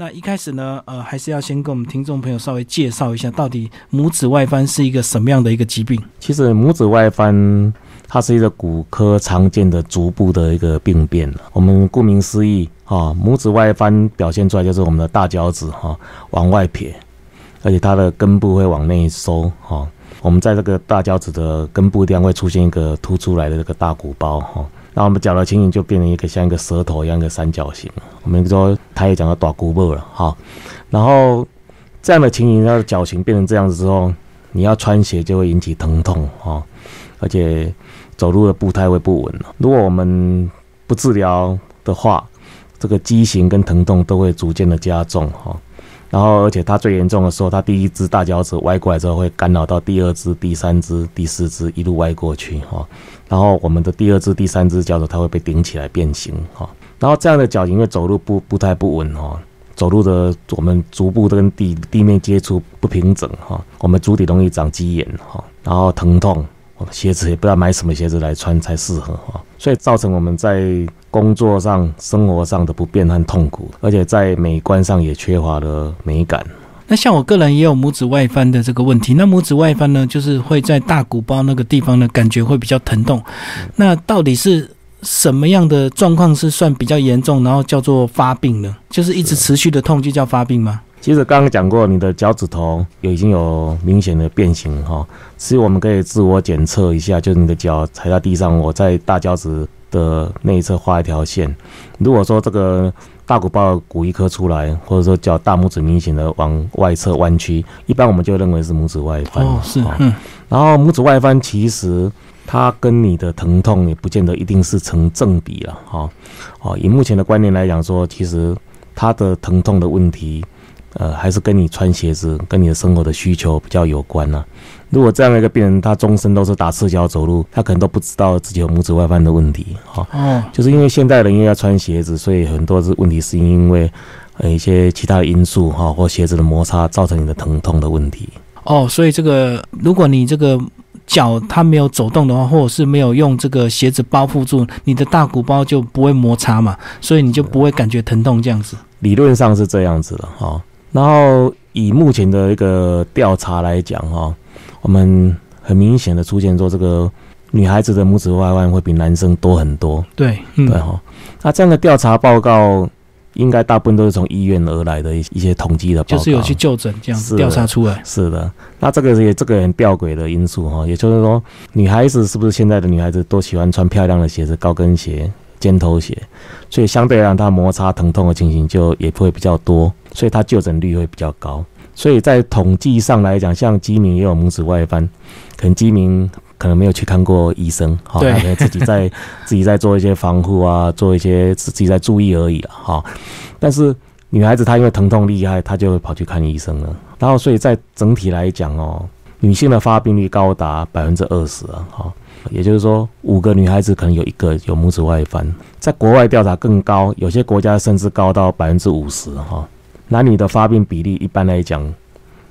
那一开始呢，呃，还是要先跟我们听众朋友稍微介绍一下，到底拇指外翻是一个什么样的一个疾病？其实拇指外翻它是一个骨科常见的足部的一个病变我们顾名思义，哈，拇指外翻表现出来就是我们的大脚趾哈往外撇，而且它的根部会往内收哈。我们在这个大脚趾的根部地方会出现一个凸出来的这个大鼓包哈。那我们脚的情形就变成一个像一个舌头一样的三角形。我们说他也讲到大鼓包了哈。然后这样的情形，它的脚型变成这样子之后，你要穿鞋就会引起疼痛哈，而且走路的步态会不稳。如果我们不治疗的话，这个畸形跟疼痛都会逐渐的加重哈。然后，而且它最严重的时候，它第一只大脚趾歪过来之后，会干扰到第二只、第三只、第四只，一路歪过去哈。然后我们的第二只、第三只脚趾，它会被顶起来变形哈。然后这样的脚因为走路不不太不稳哈，走路的我们足部跟地地面接触不平整哈，我们足底容易长鸡眼哈，然后疼痛，鞋子也不知道买什么鞋子来穿才适合哈，所以造成我们在。工作上、生活上的不便和痛苦，而且在美观上也缺乏了美感。那像我个人也有拇指外翻的这个问题。那拇指外翻呢，就是会在大骨包那个地方呢，感觉会比较疼痛。那到底是什么样的状况是算比较严重，然后叫做发病呢？就是一直持续的痛就叫发病吗？其实刚刚讲过，你的脚趾头有已经有明显的变形哈。其实我们可以自我检测一下，就是你的脚踩在地上，我在大脚趾。的内侧画一条线。如果说这个大骨包骨一颗出来，或者说叫大拇指明显的往外侧弯曲，一般我们就认为是拇指外翻。哦，是。嗯。然后拇指外翻其实它跟你的疼痛也不见得一定是成正比了。哈。哦，以目前的观念来讲，说其实它的疼痛的问题，呃，还是跟你穿鞋子、跟你的生活的需求比较有关呢。如果这样的一个病人，他终身都是打赤脚走路，他可能都不知道自己有拇指外翻的问题，哈。哦。就是因为现代人因为要穿鞋子，所以很多是问题是因为呃一些其他的因素，哈，或鞋子的摩擦造成你的疼痛的问题。哦，所以这个如果你这个脚它没有走动的话，或者是没有用这个鞋子包覆住，你的大鼓包就不会摩擦嘛，所以你就不会感觉疼痛这样子。理论上是这样子的，哈。然后以目前的一个调查来讲，哈。我们很明显的出现说，这个女孩子的拇指外弯会比男生多很多。对，对哈。那这样的调查报告，应该大部分都是从医院而来的一一些统计的报告，就是有去就诊这样子调查出来。是的，那这个也这个很吊诡的因素哈，也就是说，女孩子是不是现在的女孩子都喜欢穿漂亮的鞋子，高跟鞋、尖头鞋，所以相对来讲，她摩擦疼痛的情形就也会比较多，所以他就诊率会比较高。所以在统计上来讲，像基民也有拇指外翻，可能基民可能没有去看过医生，哈，可能自己在 自己在做一些防护啊，做一些自己在注意而已了，哈。但是女孩子她因为疼痛厉害，她就会跑去看医生了。然后所以在整体来讲哦，女性的发病率高达百分之二十啊，哈，也就是说五个女孩子可能有一个有拇指外翻。在国外调查更高，有些国家甚至高到百分之五十，哈。男女的发病比例一般来讲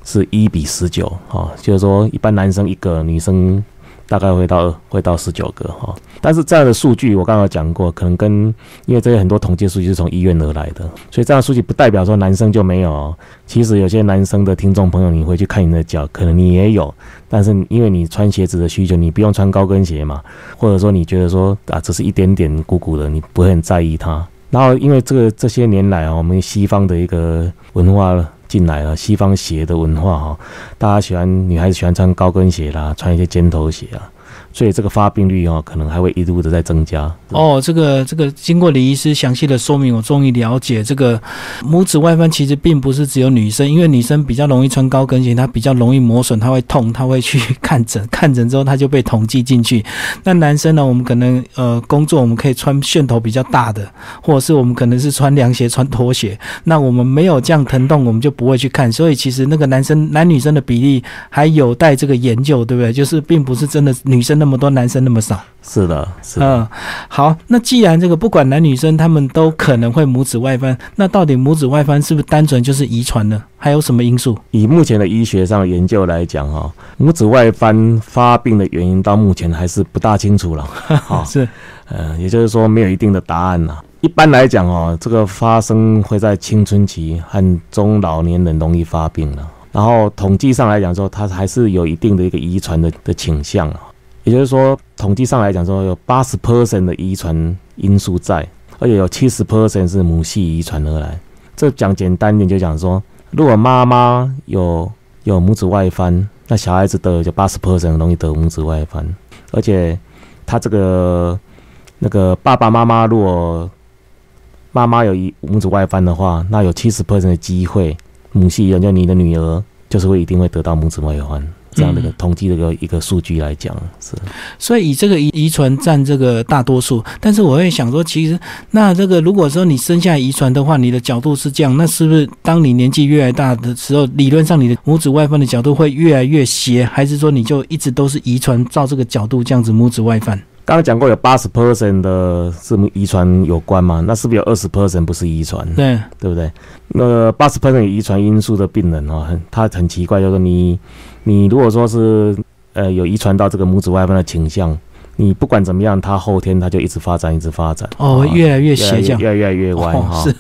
是一比十九，哈，就是说一般男生一个，女生大概会到会到十九个，哈。但是这样的数据我刚刚讲过，可能跟因为这些很多统计数据是从医院而来的，所以这样的数据不代表说男生就没有。其实有些男生的听众朋友，你会去看你的脚，可能你也有，但是因为你穿鞋子的需求，你不用穿高跟鞋嘛，或者说你觉得说啊，只是一点点鼓鼓的，你不会很在意它。然后，因为这个这些年来啊，我们西方的一个文化进来了，西方鞋的文化哈，大家喜欢女孩子喜欢穿高跟鞋啦，穿一些尖头鞋啊。所以这个发病率哦，可能还会一路的在增加。哦，这个这个，经过李医师详细的说明，我终于了解这个拇指外翻其实并不是只有女生，因为女生比较容易穿高跟鞋，她比较容易磨损，她会痛，她会去看诊，看诊之后她就被统计进去。那男生呢，我们可能呃工作我们可以穿楦头比较大的，或者是我们可能是穿凉鞋、穿拖鞋，那我们没有这样疼痛，我们就不会去看。所以其实那个男生男女生的比例还有待这个研究，对不对？就是并不是真的女生。那么多，男生那么少。是的，是的。嗯，好，那既然这个不管男女生，他们都可能会母子外翻，那到底母子外翻是不是单纯就是遗传呢？还有什么因素？以目前的医学上研究来讲，哈，母子外翻发病的原因到目前还是不大清楚了。好，是，呃，也就是说没有一定的答案呐。一般来讲，哦，这个发生会在青春期和中老年人容易发病了。然后统计上来讲说，它还是有一定的一个遗传的的倾向啊。也就是说，统计上来讲说，有八十 percent 的遗传因素在，而且有七十 percent 是母系遗传而来。这讲简单点，就讲说，如果妈妈有有拇指外翻，那小孩子得就八十 percent 容易得拇指外翻。而且他这个那个爸爸妈妈如果妈妈有一拇指外翻的话，那有七十 percent 的机会。母系人就你的女儿就是会一定会得到拇指外翻这样的一个统计的一个一个数据来讲是，所以以这个遗遗传占这个大多数，但是我会想说，其实那这个如果说你生下遗传的话，你的角度是这样，那是不是当你年纪越来越大的时候，理论上你的拇指外翻的角度会越来越斜，还是说你就一直都是遗传照这个角度这样子拇指外翻？刚刚讲过有八十 percent 的是遗传有关嘛？那是不是有二十 percent 不是遗传？对，对不对？那八十 percent 遗传因素的病人哦，很他很奇怪，就是你你如果说是呃有遗传到这个拇指外翻的倾向。你不管怎么样，他后天他就一直发展，一直发展哦，越来越斜，越来越越歪哈。是，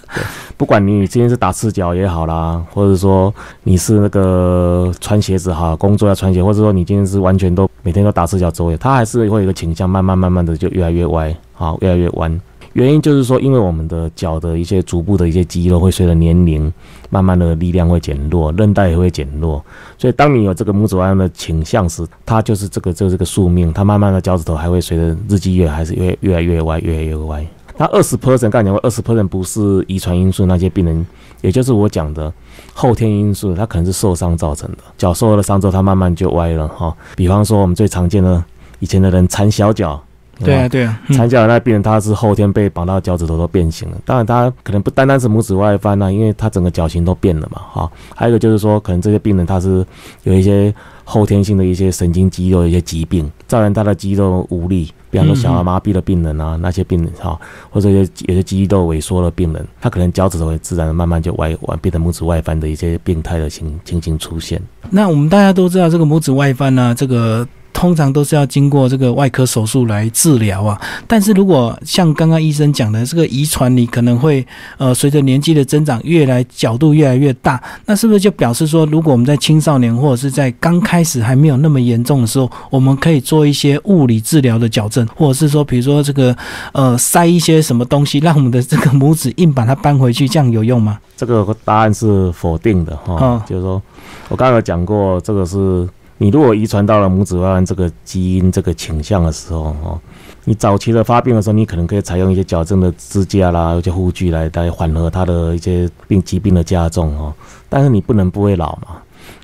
不管你今天是打赤脚也好啦，或者说你是那个穿鞋子哈，工作要穿鞋，或者说你今天是完全都每天都打赤脚走，他还是会有一个倾向，慢慢慢慢的就越来越歪，好，越来越弯。原因就是说，因为我们的脚的一些足部的一些肌肉会随着年龄慢慢的力量会减弱，韧带也会减弱，所以当你有这个拇指弯的倾向时，它就是这个就是个宿命，它慢慢的脚趾头还会随着日积月还是越越来越歪，越来越歪。那二十 percent 刚讲过，二十 percent 不是遗传因素，那些病人，也就是我讲的后天因素，它可能是受伤造成的，脚受了伤之后，它慢慢就歪了哈。比方说我们最常见的以前的人缠小脚。对啊，对啊，参加的那病人他是后天被绑到脚趾头都变形了。当然，他可能不单单是拇指外翻啊，因为他整个脚型都变了嘛，哈。还有一个就是说，可能这些病人他是有一些后天性的一些神经肌肉一些疾病，造成他的肌肉无力。比方说小儿麻痹的病人啊，那些病人哈，或者有些有些肌肉萎缩的病人，他可能脚趾头会自然慢慢就歪歪，变成拇指外翻的一些病态的情情形出现。那我们大家都知道，这个拇指外翻呢，这个。通常都是要经过这个外科手术来治疗啊，但是如果像刚刚医生讲的，这个遗传你可能会呃随着年纪的增长，越来角度越来越大，那是不是就表示说，如果我们在青少年或者是在刚开始还没有那么严重的时候，我们可以做一些物理治疗的矫正，或者是说，比如说这个呃塞一些什么东西，让我们的这个拇指硬把它搬回去，这样有用吗？这个答案是否定的哈，就是说我刚刚有讲过，这个是。你如果遗传到了拇指外弯这个基因这个倾向的时候，哦，你早期的发病的时候，你可能可以采用一些矫正的支架啦，一些护具来来缓和它的一些病疾病的加重，哦，但是你不能不会老嘛，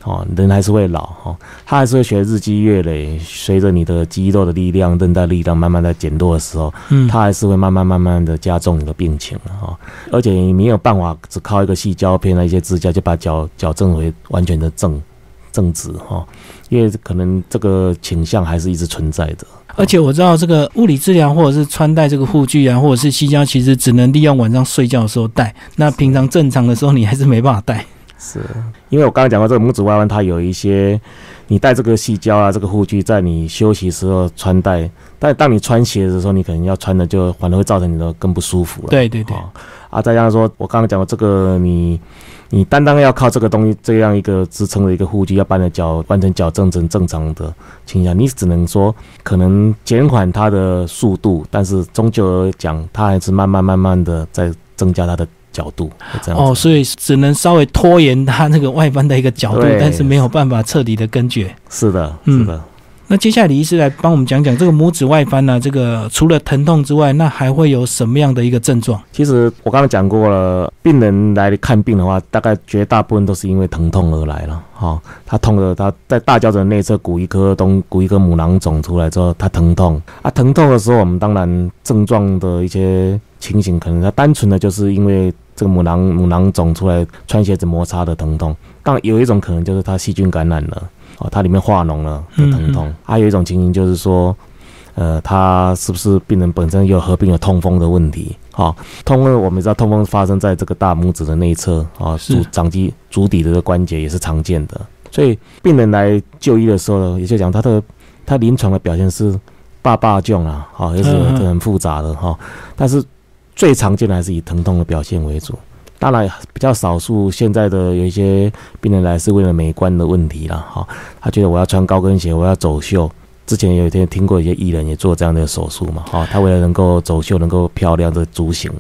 哦，人还是会老，哦，他还是会学日积月累，随着你的肌肉的力量、韧带力量慢慢在减弱的时候，嗯，他还是会慢慢慢慢的加重你的病情哈，而且你没有办法只靠一个细胶片的一些支架就把矫矫正为完全的正。正直哈，因为可能这个倾向还是一直存在的。而且我知道这个物理治疗或者是穿戴这个护具啊，或者是细胶，其实只能利用晚上睡觉的时候戴。那平常正常的时候，你还是没办法戴。是，因为我刚刚讲过，这个拇指外弯它有一些，你戴这个细胶啊，这个护具在你休息时候穿戴，但当你穿鞋的时候，你可能要穿的就反而会造成你的更不舒服了。对对对。啊，再加上说，我刚刚讲的这个你。你单单要靠这个东西，这样一个支撑的一个护具，要把你的脚换成矫正成正常的倾向，你只能说可能减缓它的速度，但是终究而讲，它还是慢慢慢慢的在增加它的角度。这样哦，所以只能稍微拖延它那个外翻的一个角度，但是没有办法彻底的根绝。是的，是的。那接下来李医师来帮我们讲讲这个拇指外翻呢？这个除了疼痛之外，那还会有什么样的一个症状？其实我刚刚讲过了，病人来看病的话，大概绝大部分都是因为疼痛而来了。哈，他痛的，他在大脚趾内侧骨一颗东骨一颗母囊肿出来之后，他疼痛啊，疼痛的时候，我们当然症状的一些情形，可能他单纯的就是因为这个母囊母囊肿出来，穿鞋子摩擦的疼痛。但有一种可能就是他细菌感染了。哦，它里面化脓了的疼痛。还有一种情形就是说，呃，他是不是病人本身又合并了痛风的问题？好，痛风我们知道，痛风发生在这个大拇指的内侧啊，足掌肌足底的这个关节也是常见的。所以病人来就医的时候呢，也就讲他的他临床的表现是爸爸症啊，好，也是很复杂的哈。但是最常见的还是以疼痛的表现为主。当然比较少数，现在的有一些病人来是为了美观的问题了哈。他觉得我要穿高跟鞋，我要走秀。之前有一天听过一些艺人也做这样的手术嘛，哈，他为了能够走秀，能够漂亮的足型。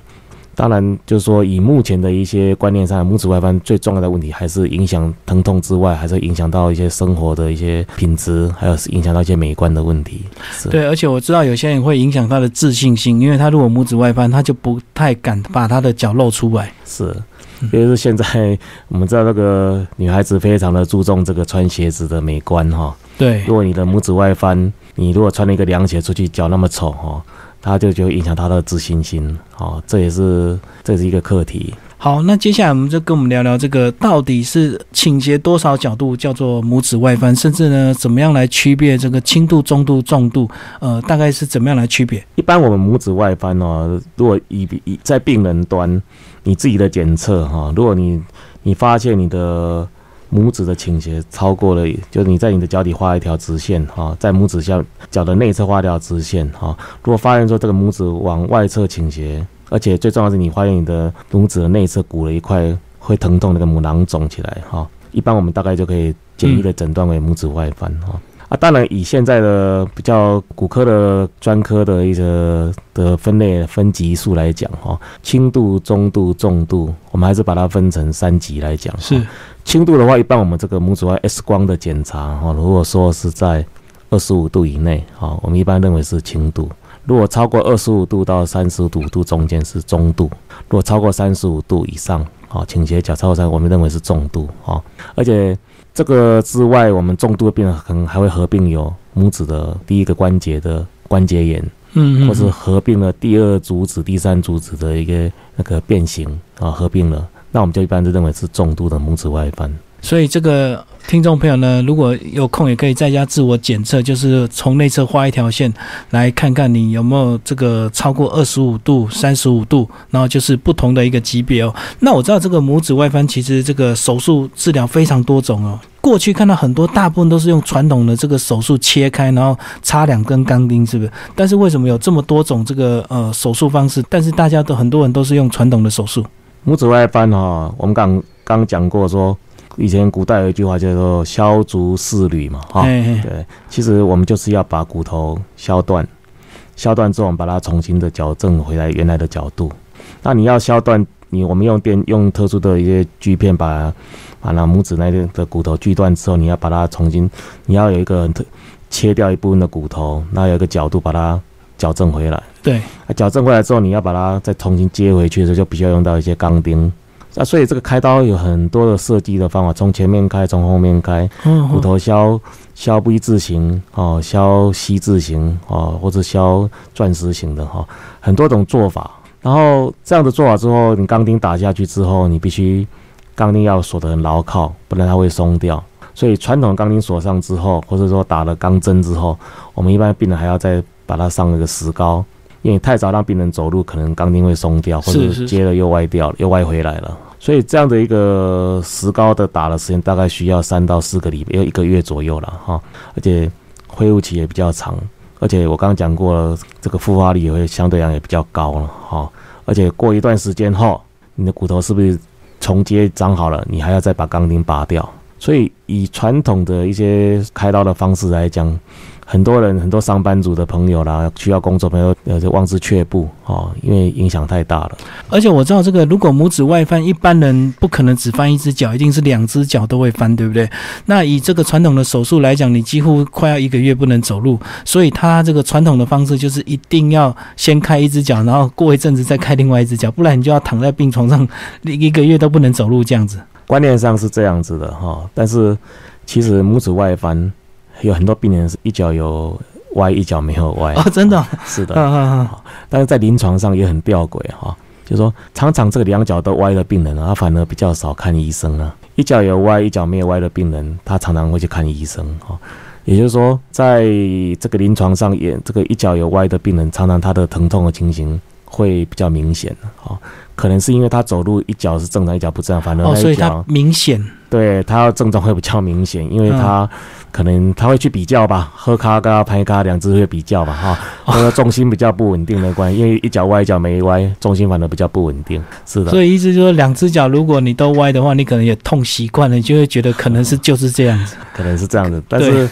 当然，就是说，以目前的一些观念上，拇指外翻最重要的问题还是影响疼痛之外，还是影响到一些生活的一些品质，还有是影响到一些美观的问题。是对，而且我知道有些人会影响他的自信心，因为他如果拇指外翻，他就不太敢把他的脚露出来。是，因为是现在我们知道那个女孩子非常的注重这个穿鞋子的美观哈。对，如果你的拇指外翻，你如果穿了一个凉鞋出去，脚那么丑哈。他就就影响他的自信心，哦，这也是这是一个课题。好，那接下来我们就跟我们聊聊这个到底是倾斜多少角度叫做拇指外翻，甚至呢怎么样来区别这个轻度、中度、重度，呃，大概是怎么样来区别？一般我们拇指外翻哦，如果以以在病人端你自己的检测哈，如果你你发现你的。拇指的倾斜超过了，就是你在你的脚底画一条直线哈，在拇指下脚的内侧画一条直线哈。如果发现说这个拇指往外侧倾斜，而且最重要是你发现你的拇指的内侧鼓了一块会疼痛，那个母囊肿起来哈，一般我们大概就可以简易的诊断为拇指外翻哈。啊，当然以现在的比较骨科的专科的一个的分类分级数来讲哈，轻度、中度、重度，我们还是把它分成三级来讲是。轻度的话，一般我们这个拇指外 X 光的检查，哈，如果说是在二十五度以内，哈，我们一般认为是轻度；如果超过二十五度到三十五度中间是中度；如果超过三十五度以上，哦，倾斜角超过三，我们认为是重度，啊。而且这个之外，我们重度的病人可能还会合并有拇指的第一个关节的关节炎，嗯，或是合并了第二足趾、第三足趾的一个那个变形啊，合并了。那我们就一般就认为是重度的拇指外翻，所以这个听众朋友呢，如果有空也可以在家自我检测，就是从内侧画一条线，来看看你有没有这个超过二十五度、三十五度，然后就是不同的一个级别哦。那我知道这个拇指外翻其实这个手术治疗非常多种哦。过去看到很多大部分都是用传统的这个手术切开，然后插两根钢钉，是不是？但是为什么有这么多种这个呃手术方式？但是大家都很多人都是用传统的手术。拇指外翻哈，我们刚刚讲过说，以前古代有一句话叫做“削足适履”嘛，哈，对，其实我们就是要把骨头削断，削断之后，我们把它重新的矫正回来原来的角度。那你要削断，你我们用电用特殊的一些锯片把把那拇指那边的骨头锯断之后，你要把它重新，你要有一个特切掉一部分的骨头，那有一个角度把它。矫正回来，对，矫正回来之后，你要把它再重新接回去的时候，就必须要用到一些钢钉。那所以这个开刀有很多的设计的方法，从前面开，从后面开，骨头削削 V 字形哦，削 C 字形哦，或者削钻石形的哈，很多种做法。然后这样的做法之后，你钢钉打下去之后，你必须钢钉要锁得很牢靠，不然它会松掉。所以传统钢钉锁上之后，或者说打了钢针之后，我们一般病人还要再。把它上了个石膏，因为太早让病人走路，可能钢钉会松掉，或者接了又歪掉了，又歪回来了。所以这样的一个石膏的打的时间大概需要三到四个礼拜，要一个月左右了哈。而且恢复期也比较长，而且我刚刚讲过了，这个复发率也会相对来也比较高了哈。而且过一段时间后，你的骨头是不是重接长好了？你还要再把钢钉拔掉。所以以传统的一些开刀的方式来讲。很多人，很多上班族的朋友啦，需要工作朋友，呃，就望之却步哦，因为影响太大了。而且我知道这个，如果拇指外翻，一般人不可能只翻一只脚，一定是两只脚都会翻，对不对？那以这个传统的手术来讲，你几乎快要一个月不能走路，所以他这个传统的方式就是一定要先开一只脚，然后过一阵子再开另外一只脚，不然你就要躺在病床上一个月都不能走路这样子。观念上是这样子的哈，但是其实拇指外翻。有很多病人是一脚有歪，一脚没有歪哦，真的？是的，但是在临床上也很吊诡哈，就是说常常这个两脚都歪的病人啊，他反而比较少看医生啊，一脚有歪，一脚没有歪的病人，他常常会去看医生哈。也就是说，在这个临床上，也这个一脚有歪的病人，常常他的疼痛的情形会比较明显哈。可能是因为他走路一脚是正常，一脚不正常，反正所以他明显。对他症状会比较明显，因为他可能他会去比较吧，喝咖跟拍咖两只会比较吧，哈，那个重心比较不稳定的关系，因为一脚歪一脚没歪，重心反而比较不稳定，是的。所以意思就是说，两只脚如果你都歪的话，你可能也痛习惯了，你就会觉得可能是就是这样子，可能是这样子。但是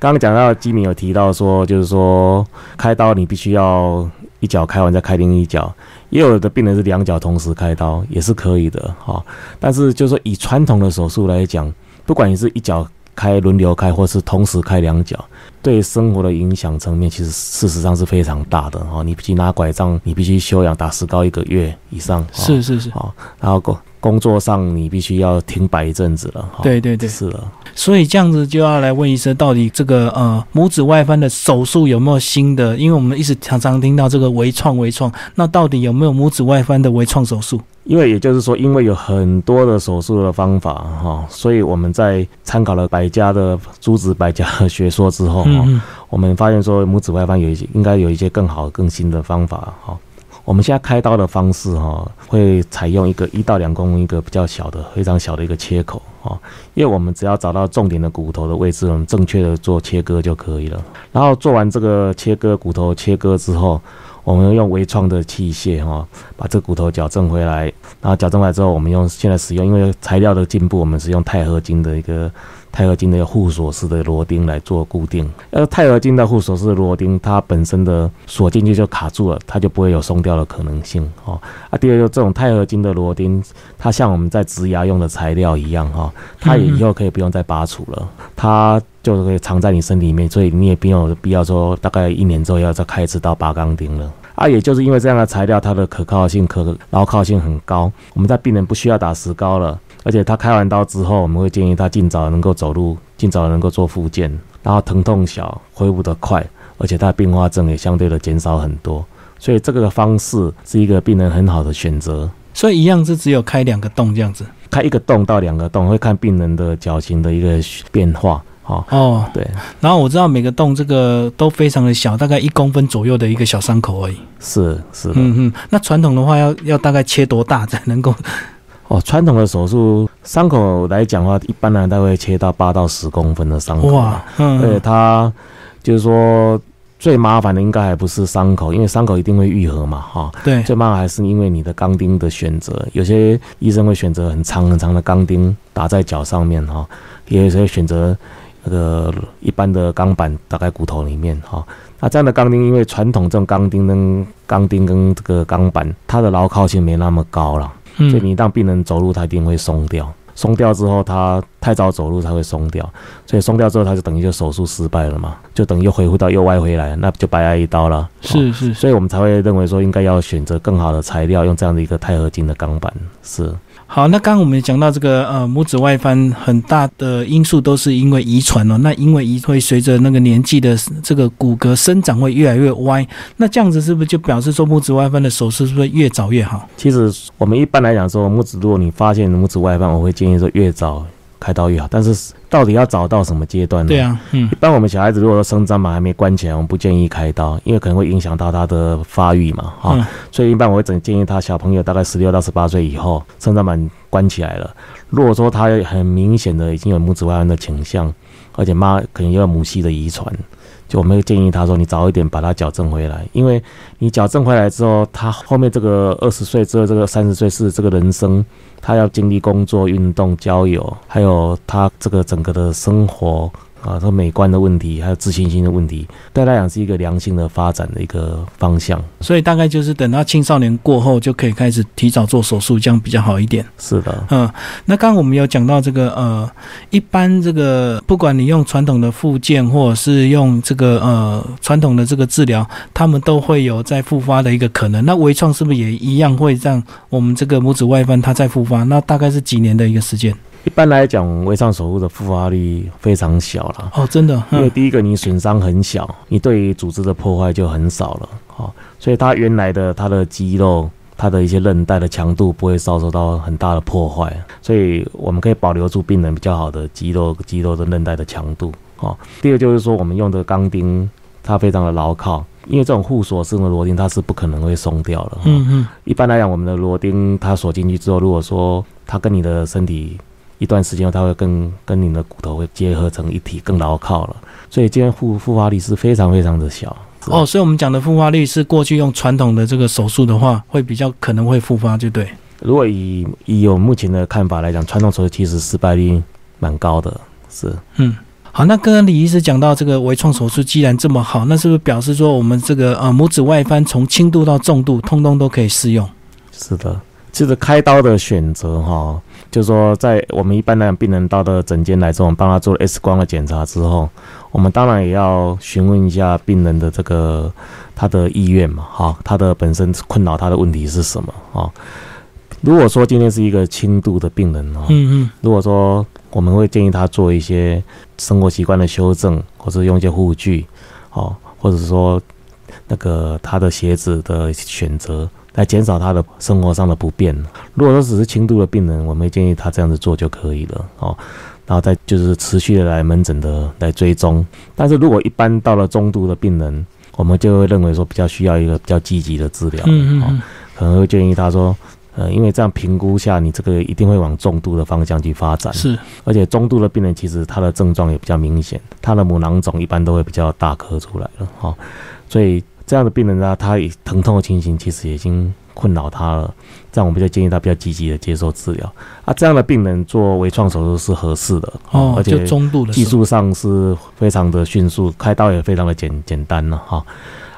刚刚讲到基米有提到说，就是说开刀你必须要一脚开完再开另一脚。也有的病人是两脚同时开刀，也是可以的哈。但是就是说，以传统的手术来讲，不管你是一脚开、轮流开，或是同时开两脚，对生活的影响层面，其实事实上是非常大的哈。你必须拿拐杖，你必须休养打石膏一个月以上，是是是，好，然后工工作上你必须要停摆一阵子了，对对对，是的。所以这样子就要来问医生，到底这个呃拇指外翻的手术有没有新的？因为我们一直常常听到这个微创微创，那到底有没有拇指外翻的微创手术？因为也就是说，因为有很多的手术的方法哈，所以我们在参考了百家的诸子百家的学说之后哈，我们发现说拇指外翻有一些应该有一些更好更新的方法哈。我们现在开刀的方式哈，会采用一个一到两公分一个比较小的、非常小的一个切口啊，因为我们只要找到重点的骨头的位置，我们正确的做切割就可以了。然后做完这个切割骨头切割之后，我们用微创的器械哈，把这骨头矫正回来。然后矫正回来之后，我们用现在使用，因为材料的进步，我们是用钛合金的一个。钛合金的护锁式的螺钉来做固定，而钛合金的护锁式螺钉，它本身的锁进去就卡住了，它就不会有松掉的可能性哦。啊，第二个，这种钛合金的螺钉，它像我们在植牙用的材料一样哈，它也以后可以不用再拔除了，它就可以藏在你身体里面，所以你也不用必要说大概一年之后要再开一次刀拔钢钉了。啊，也就是因为这样的材料，它的可靠性、可牢靠性很高，我们在病人不需要打石膏了。而且他开完刀之后，我们会建议他尽早能够走路，尽早能够做复健，然后疼痛小，恢复得快，而且他并发症也相对的减少很多。所以这个方式是一个病人很好的选择。所以一样是只有开两个洞这样子，开一个洞到两个洞，会看病人的脚型的一个变化。哦哦，对。然后我知道每个洞这个都非常的小，大概一公分左右的一个小伤口而已。是是，嗯嗯。那传统的话要要大概切多大才能够？哦，传统的手术伤口来讲的话，一般呢它会切到八到十公分的伤口。哇，嗯，对，它就是说最麻烦的应该还不是伤口，因为伤口一定会愈合嘛，哈。对，最麻烦还是因为你的钢钉的选择，有些医生会选择很长很长的钢钉打在脚上面，哈，也有些选择那个一般的钢板打在骨头里面，哈。那这样的钢钉，因为传统这种钢钉跟钢钉跟这个钢板，它的牢靠性没那么高了。所以你让病人走路，他一定会松掉。松掉之后，他太早走路才会松掉。所以松掉之后，他就等于就手术失败了嘛，就等于又恢复到又歪回来，那就白挨一刀了。是是，所以我们才会认为说，应该要选择更好的材料，用这样的一个钛合金的钢板。是。好，那刚刚我们讲到这个呃拇指外翻，很大的因素都是因为遗传哦。那因为遗会随着那个年纪的这个骨骼生长会越来越歪，那这样子是不是就表示说拇指外翻的手术是不是越早越好？其实我们一般来讲说，拇指如果你发现拇指外翻，我会建议说越早。开刀越好，但是到底要找到什么阶段呢？对啊，嗯，一般我们小孩子如果说生长板还没关起来，我们不建议开刀，因为可能会影响到他的发育嘛，哈，所以一般我会整建议他小朋友大概十六到十八岁以后，生长板关起来了，如果说他很明显的已经有拇指外翻的倾向，而且妈可能有母系的遗传。就我们会建议他说，你早一点把他矫正回来，因为你矫正回来之后，他后面这个二十岁之后，这个三十岁是这个人生，他要经历工作、运动、交友，还有他这个整个的生活。啊，说美观的问题，还有自信心的问题，对他来讲是一个良性的发展的一个方向。所以大概就是等到青少年过后，就可以开始提早做手术，这样比较好一点。是的，嗯，那刚刚我们有讲到这个，呃，一般这个不管你用传统的复健，或者是用这个呃传统的这个治疗，他们都会有再复发的一个可能。那微创是不是也一样会让我们这个拇指外翻它再复发？那大概是几年的一个时间？一般来讲，微创手术的复发率非常小了。哦，真的，因为第一个你损伤很小，你对于组织的破坏就很少了。好，所以它原来的它的肌肉它的一些韧带的强度不会遭受到很大的破坏，所以我们可以保留住病人比较好的肌肉肌肉的韧带的强度。哦，第二就是说我们用的钢钉它非常的牢靠，因为这种互锁式的螺钉它是不可能会松掉的。嗯嗯，一般来讲，我们的螺钉它锁进去之后，如果说它跟你的身体一段时间后，它会跟跟你的骨头会结合成一体，更牢靠了。所以今天复复发率是非常非常的小。哦，所以我们讲的复发率是过去用传统的这个手术的话，会比较可能会复发，就对。如果以以我目前的看法来讲，传统手术其实失败率蛮高的，是。嗯，好，那刚刚李医师讲到这个微创手术既然这么好，那是不是表示说我们这个呃拇指外翻从轻度到重度，通通都可以适用？是的，其实开刀的选择哈。就是说，在我们一般的病人到的诊间来之后，我们帮他做了 X 光的检查之后，我们当然也要询问一下病人的这个他的意愿嘛，哈，他的本身困扰他的问题是什么啊？如果说今天是一个轻度的病人哦，嗯嗯，如果说我们会建议他做一些生活习惯的修正，或者用一些护具，哦，或者说那个他的鞋子的选择。来减少他的生活上的不便。如果说只是轻度的病人，我们建议他这样子做就可以了哦。然后再就是持续的来门诊的来追踪。但是如果一般到了中度的病人，我们就会认为说比较需要一个比较积极的治疗。嗯嗯。可能会建议他说，呃，因为这样评估下，你这个一定会往重度的方向去发展。是。而且中度的病人其实他的症状也比较明显，他的母囊肿一般都会比较大颗出来了哈。所以。这样的病人呢，他疼痛的情形其实已经困扰他了，这样我们就建议他比较积极的接受治疗。啊，这样的病人做微创手术是合适的哦，而且中度的技术上是非常的迅速，开刀也非常的简简单了哈。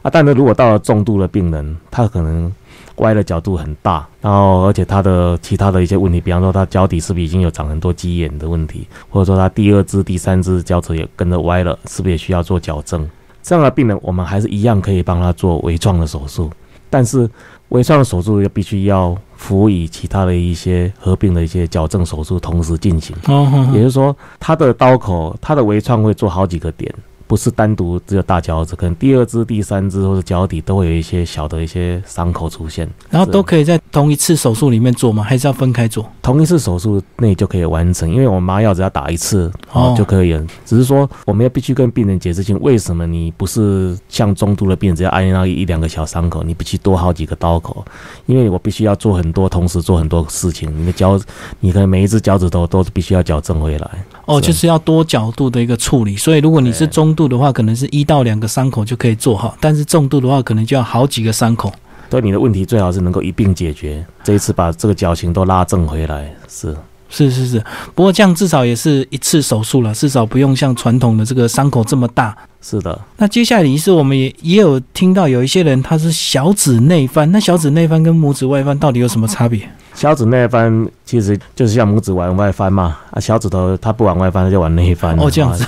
啊，但是如果到了重度的病人，他可能歪的角度很大，然后而且他的其他的一些问题，比方说他脚底是不是已经有长很多鸡眼的问题，或者说他第二只、第三只脚趾也跟着歪了，是不是也需要做矫正？这样的病人，我们还是一样可以帮他做微创的手术，但是微创的手术又必须要辅以其他的一些合并的一些矫正手术同时进行。哦，也就是说，他的刀口，他的微创会做好几个点。不是单独只有大脚趾，可能第二只、第三只或者脚底都会有一些小的一些伤口出现，然后都可以在同一次手术里面做吗？还是要分开做？同一次手术内就可以完成，因为我们麻药只要打一次哦就可以了。只是说我们要必须跟病人解释清为什么你不是像中度的病人只要挨那一两个小伤口，你必须多好几个刀口，因为我必须要做很多，同时做很多事情。你的脚，你可能每一只脚趾头都必须要矫正回来。哦，就是要多角度的一个处理。所以如果你是中。度度的话，可能是一到两个伤口就可以做好，但是重度的话，可能就要好几个伤口。所以你的问题最好是能够一并解决，这一次把这个矫形都拉正回来。是是是是，不过这样至少也是一次手术了，至少不用像传统的这个伤口这么大。是的。那接下来仪式，我们也也有听到有一些人他是小指内翻，那小指内翻跟拇指外翻到底有什么差别？小指内翻其实就是像拇指往外翻嘛，啊，小指头它不往外翻，它就往内翻。哦，这样子，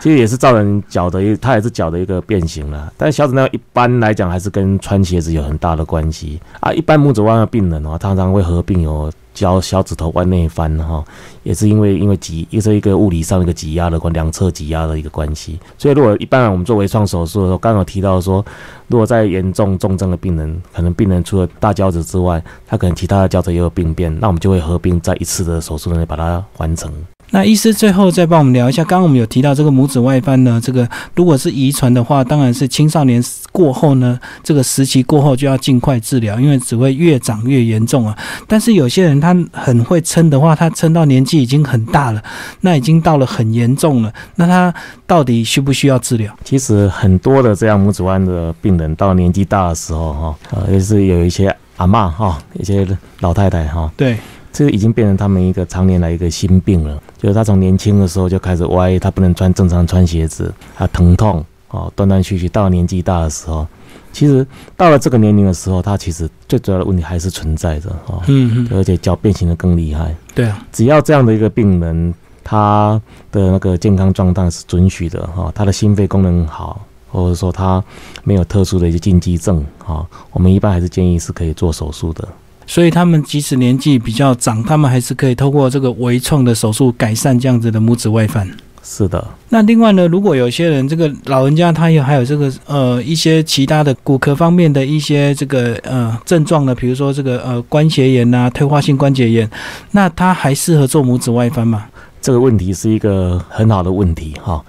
其实也是造成脚的一，它也是脚的一个变形了。但小指内一般来讲还是跟穿鞋子有很大的关系啊。一般拇指外的病人哦，常常会合并有。脚小指头往内翻哈，也是因为因为挤，也是一个物理上一个挤压的关，两侧挤压的一个关系。所以如果一般我们做微创手术的时候，刚刚提到说，如果在严重重症的病人，可能病人除了大脚趾之外，他可能其他的脚趾也有病变，那我们就会合并在一次的手术内把它完成。那医师最后再帮我们聊一下，刚刚我们有提到这个拇指外翻呢，这个如果是遗传的话，当然是青少年过后呢，这个时期过后就要尽快治疗，因为只会越长越严重啊。但是有些人他很会撑的话，他撑到年纪已经很大了，那已经到了很严重了，那他到底需不需要治疗？其实很多的这样拇指弯的病人到年纪大的时候，哈，呃，也是有一些阿妈哈，一些老太太哈，对。这个已经变成他们一个常年来一个心病了，就是他从年轻的时候就开始歪，他不能穿正常穿鞋子，他疼痛哦，断断续续。到年纪大的时候，其实到了这个年龄的时候，他其实最主要的问题还是存在着哦，嗯嗯，而且脚变形的更厉害。对啊，只要这样的一个病人，他的那个健康状态是准许的哈，他的心肺功能好，或者说他没有特殊的一些禁忌症哈，我们一般还是建议是可以做手术的。所以他们即使年纪比较长，他们还是可以透过这个微创的手术改善这样子的拇指外翻。是的。那另外呢，如果有些人这个老人家他有还有这个呃一些其他的骨科方面的一些这个呃症状呢，比如说这个呃关节炎啊、退化性关节炎，那他还适合做拇指外翻吗？这个问题是一个很好的问题哈，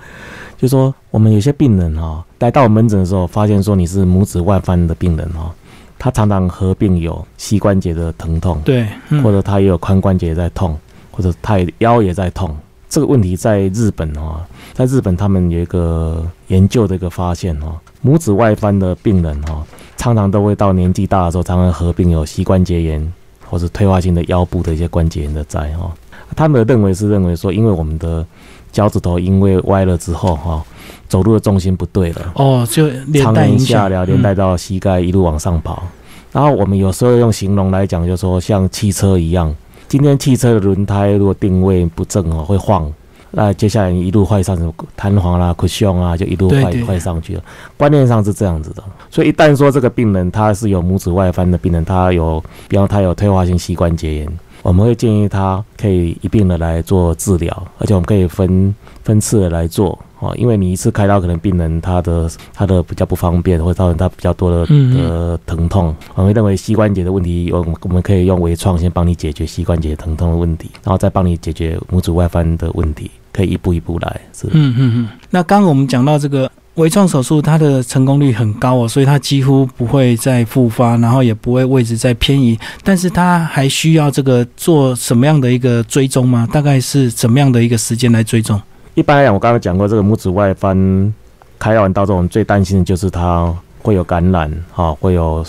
就说我们有些病人哈来到门诊的时候，发现说你是拇指外翻的病人哈，他常常合并有膝关节的疼痛，对，或者他也有髋关节在痛，或者他也腰也在痛。这个问题在日本哦，在日本他们有一个研究的一个发现哈，拇指外翻的病人哦，常常都会到年纪大的时候，常常合并有膝关节炎或者退化性的腰部的一些关节炎的在哦。他们认为是认为说，因为我们的脚趾头因为歪了之后哈，走路的重心不对了哦，就常年下了，连带到膝盖一路往上跑。然后我们有时候用形容来讲，就说像汽车一样，今天汽车的轮胎如果定位不正哦，会晃。那接下来一路坏上什么弹簧啦、cushion 啊，就一路坏坏上去了。观念上是这样子的，所以一旦说这个病人他是有拇指外翻的病人，他有，比方他有退化性膝关节炎。我们会建议他可以一并的来做治疗，而且我们可以分分次的来做哦，因为你一次开刀可能病人他的他的比较不方便，会造成他比较多的的疼痛。我们认为膝关节的问题，我我们可以用微创先帮你解决膝关节疼痛的问题，然后再帮你解决拇指外翻的问题，可以一步一步来。是，嗯嗯嗯。那刚刚我们讲到这个。微创手术它的成功率很高哦，所以它几乎不会再复发，然后也不会位置再偏移。但是它还需要这个做什么样的一个追踪吗？大概是怎么样的一个时间来追踪？一般来讲，我刚刚讲过，这个拇指外翻开完刀之后，我们最担心的就是它会有感染，啊，会有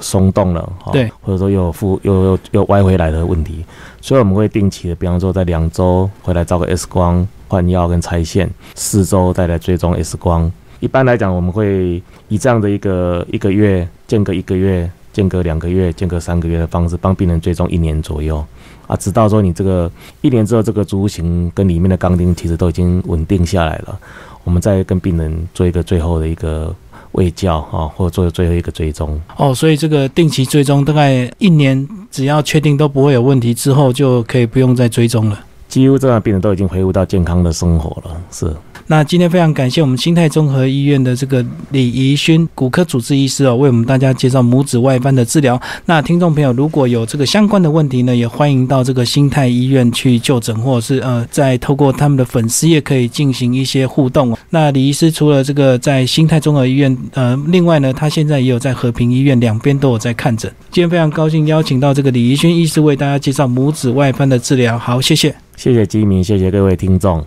松动了，哈，对，或者说又复又又又歪回来的问题。所以我们会定期的，比方说在两周回来照个 X 光。换药跟拆线，四周再来追踪 X 光。一般来讲，我们会以这样的一个一个月间隔一个月、间隔两个月、间隔三个月的方式，帮病人追踪一年左右啊，直到说你这个一年之后，这个足型跟里面的钢钉其实都已经稳定下来了，我们再跟病人做一个最后的一个卫教啊，或者做最后一个追踪。哦，所以这个定期追踪大概一年，只要确定都不会有问题之后，就可以不用再追踪了。几乎这样病人都已经恢复到健康的生活了，是。那今天非常感谢我们新泰综合医院的这个李怡勋骨科主治医师哦，为我们大家介绍拇指外翻的治疗。那听众朋友如果有这个相关的问题呢，也欢迎到这个新泰医院去就诊，或者是呃，在透过他们的粉丝页可以进行一些互动。那李医师除了这个在新泰综合医院，呃，另外呢，他现在也有在和平医院，两边都有在看诊。今天非常高兴邀请到这个李怡勋医师为大家介绍拇指外翻的治疗。好，谢谢。谢谢基民，谢谢各位听众。